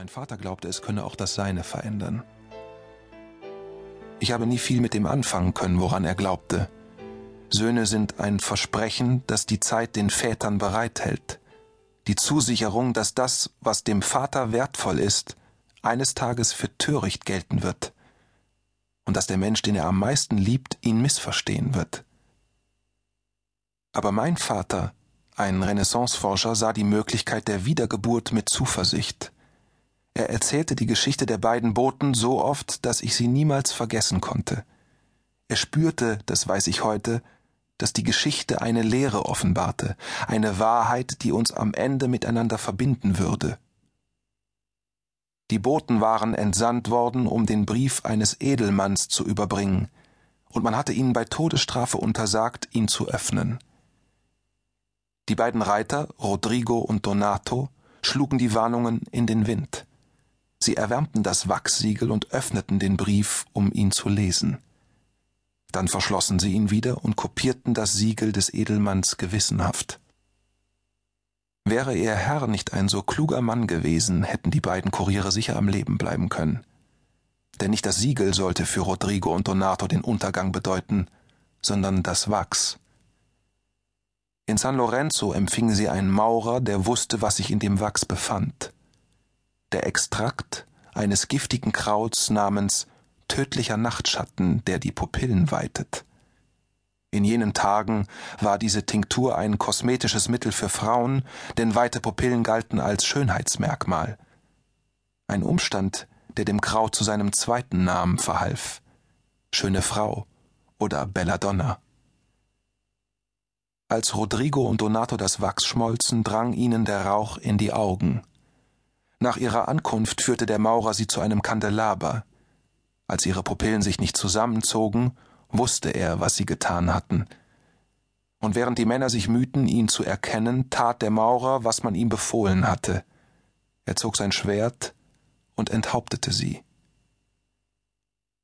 Mein Vater glaubte, es könne auch das Seine verändern. Ich habe nie viel mit dem anfangen können, woran er glaubte. Söhne sind ein Versprechen, das die Zeit den Vätern bereithält. Die Zusicherung, dass das, was dem Vater wertvoll ist, eines Tages für töricht gelten wird. Und dass der Mensch, den er am meisten liebt, ihn missverstehen wird. Aber mein Vater, ein Renaissanceforscher, sah die Möglichkeit der Wiedergeburt mit Zuversicht. Er erzählte die Geschichte der beiden Boten so oft, dass ich sie niemals vergessen konnte. Er spürte, das weiß ich heute, dass die Geschichte eine Lehre offenbarte, eine Wahrheit, die uns am Ende miteinander verbinden würde. Die Boten waren entsandt worden, um den Brief eines Edelmanns zu überbringen, und man hatte ihnen bei Todesstrafe untersagt, ihn zu öffnen. Die beiden Reiter, Rodrigo und Donato, schlugen die Warnungen in den Wind. Sie erwärmten das Wachssiegel und öffneten den Brief, um ihn zu lesen. Dann verschlossen sie ihn wieder und kopierten das Siegel des Edelmanns gewissenhaft. Wäre ihr Herr nicht ein so kluger Mann gewesen, hätten die beiden Kuriere sicher am Leben bleiben können. Denn nicht das Siegel sollte für Rodrigo und Donato den Untergang bedeuten, sondern das Wachs. In San Lorenzo empfingen sie einen Maurer, der wusste, was sich in dem Wachs befand der Extrakt eines giftigen Krauts namens tödlicher Nachtschatten, der die Pupillen weitet. In jenen Tagen war diese Tinktur ein kosmetisches Mittel für Frauen, denn weite Pupillen galten als Schönheitsmerkmal. Ein Umstand, der dem Kraut zu seinem zweiten Namen verhalf. Schöne Frau oder Belladonna. Als Rodrigo und Donato das Wachs schmolzen, drang ihnen der Rauch in die Augen. Nach ihrer Ankunft führte der Maurer sie zu einem Kandelaber. Als ihre Pupillen sich nicht zusammenzogen, wusste er, was sie getan hatten. Und während die Männer sich mühten, ihn zu erkennen, tat der Maurer, was man ihm befohlen hatte. Er zog sein Schwert und enthauptete sie.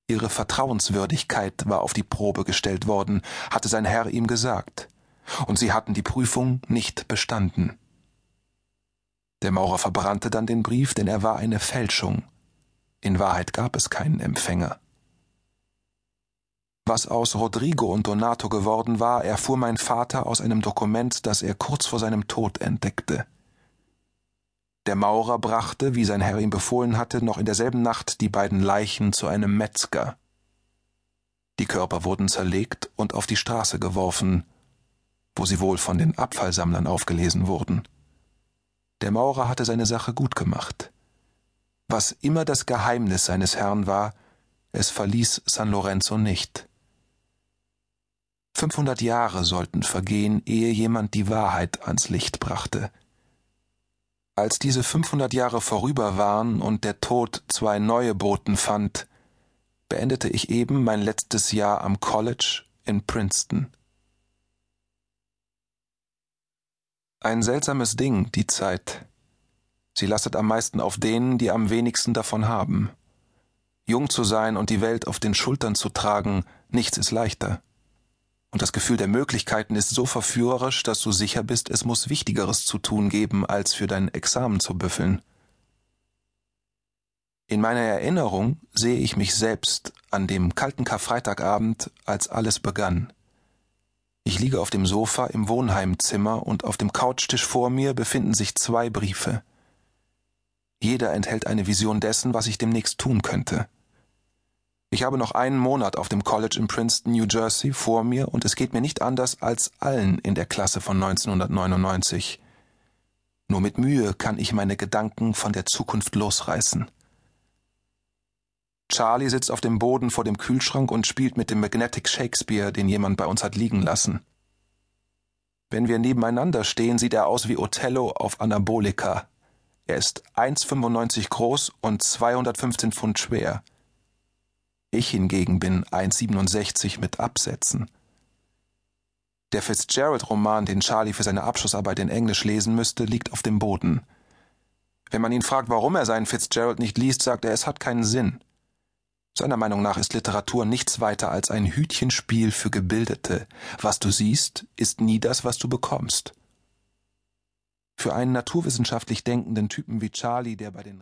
Ihre Vertrauenswürdigkeit war auf die Probe gestellt worden, hatte sein Herr ihm gesagt, und sie hatten die Prüfung nicht bestanden. Der Maurer verbrannte dann den Brief, denn er war eine Fälschung. In Wahrheit gab es keinen Empfänger. Was aus Rodrigo und Donato geworden war, erfuhr mein Vater aus einem Dokument, das er kurz vor seinem Tod entdeckte. Der Maurer brachte, wie sein Herr ihm befohlen hatte, noch in derselben Nacht die beiden Leichen zu einem Metzger. Die Körper wurden zerlegt und auf die Straße geworfen, wo sie wohl von den Abfallsammlern aufgelesen wurden. Der Maurer hatte seine Sache gut gemacht. Was immer das Geheimnis seines Herrn war, es verließ San Lorenzo nicht. Fünfhundert Jahre sollten vergehen, ehe jemand die Wahrheit ans Licht brachte. Als diese fünfhundert Jahre vorüber waren und der Tod zwei neue Boten fand, beendete ich eben mein letztes Jahr am College in Princeton. Ein seltsames Ding, die Zeit. Sie lastet am meisten auf denen, die am wenigsten davon haben. Jung zu sein und die Welt auf den Schultern zu tragen, nichts ist leichter. Und das Gefühl der Möglichkeiten ist so verführerisch, dass du sicher bist, es muss Wichtigeres zu tun geben, als für dein Examen zu büffeln. In meiner Erinnerung sehe ich mich selbst an dem kalten Karfreitagabend, als alles begann. Ich liege auf dem Sofa im Wohnheimzimmer und auf dem Couchtisch vor mir befinden sich zwei Briefe. Jeder enthält eine Vision dessen, was ich demnächst tun könnte. Ich habe noch einen Monat auf dem College in Princeton, New Jersey vor mir und es geht mir nicht anders als allen in der Klasse von 1999. Nur mit Mühe kann ich meine Gedanken von der Zukunft losreißen. Charlie sitzt auf dem Boden vor dem Kühlschrank und spielt mit dem Magnetic Shakespeare, den jemand bei uns hat liegen lassen. Wenn wir nebeneinander stehen, sieht er aus wie Othello auf Anabolika. Er ist 1,95 groß und 215 Pfund schwer. Ich hingegen bin 1,67 mit Absätzen. Der Fitzgerald-Roman, den Charlie für seine Abschlussarbeit in Englisch lesen müsste, liegt auf dem Boden. Wenn man ihn fragt, warum er seinen Fitzgerald nicht liest, sagt er, es hat keinen Sinn. Seiner Meinung nach ist Literatur nichts weiter als ein Hütchenspiel für Gebildete. Was du siehst, ist nie das, was du bekommst. Für einen naturwissenschaftlich denkenden Typen wie Charlie, der bei den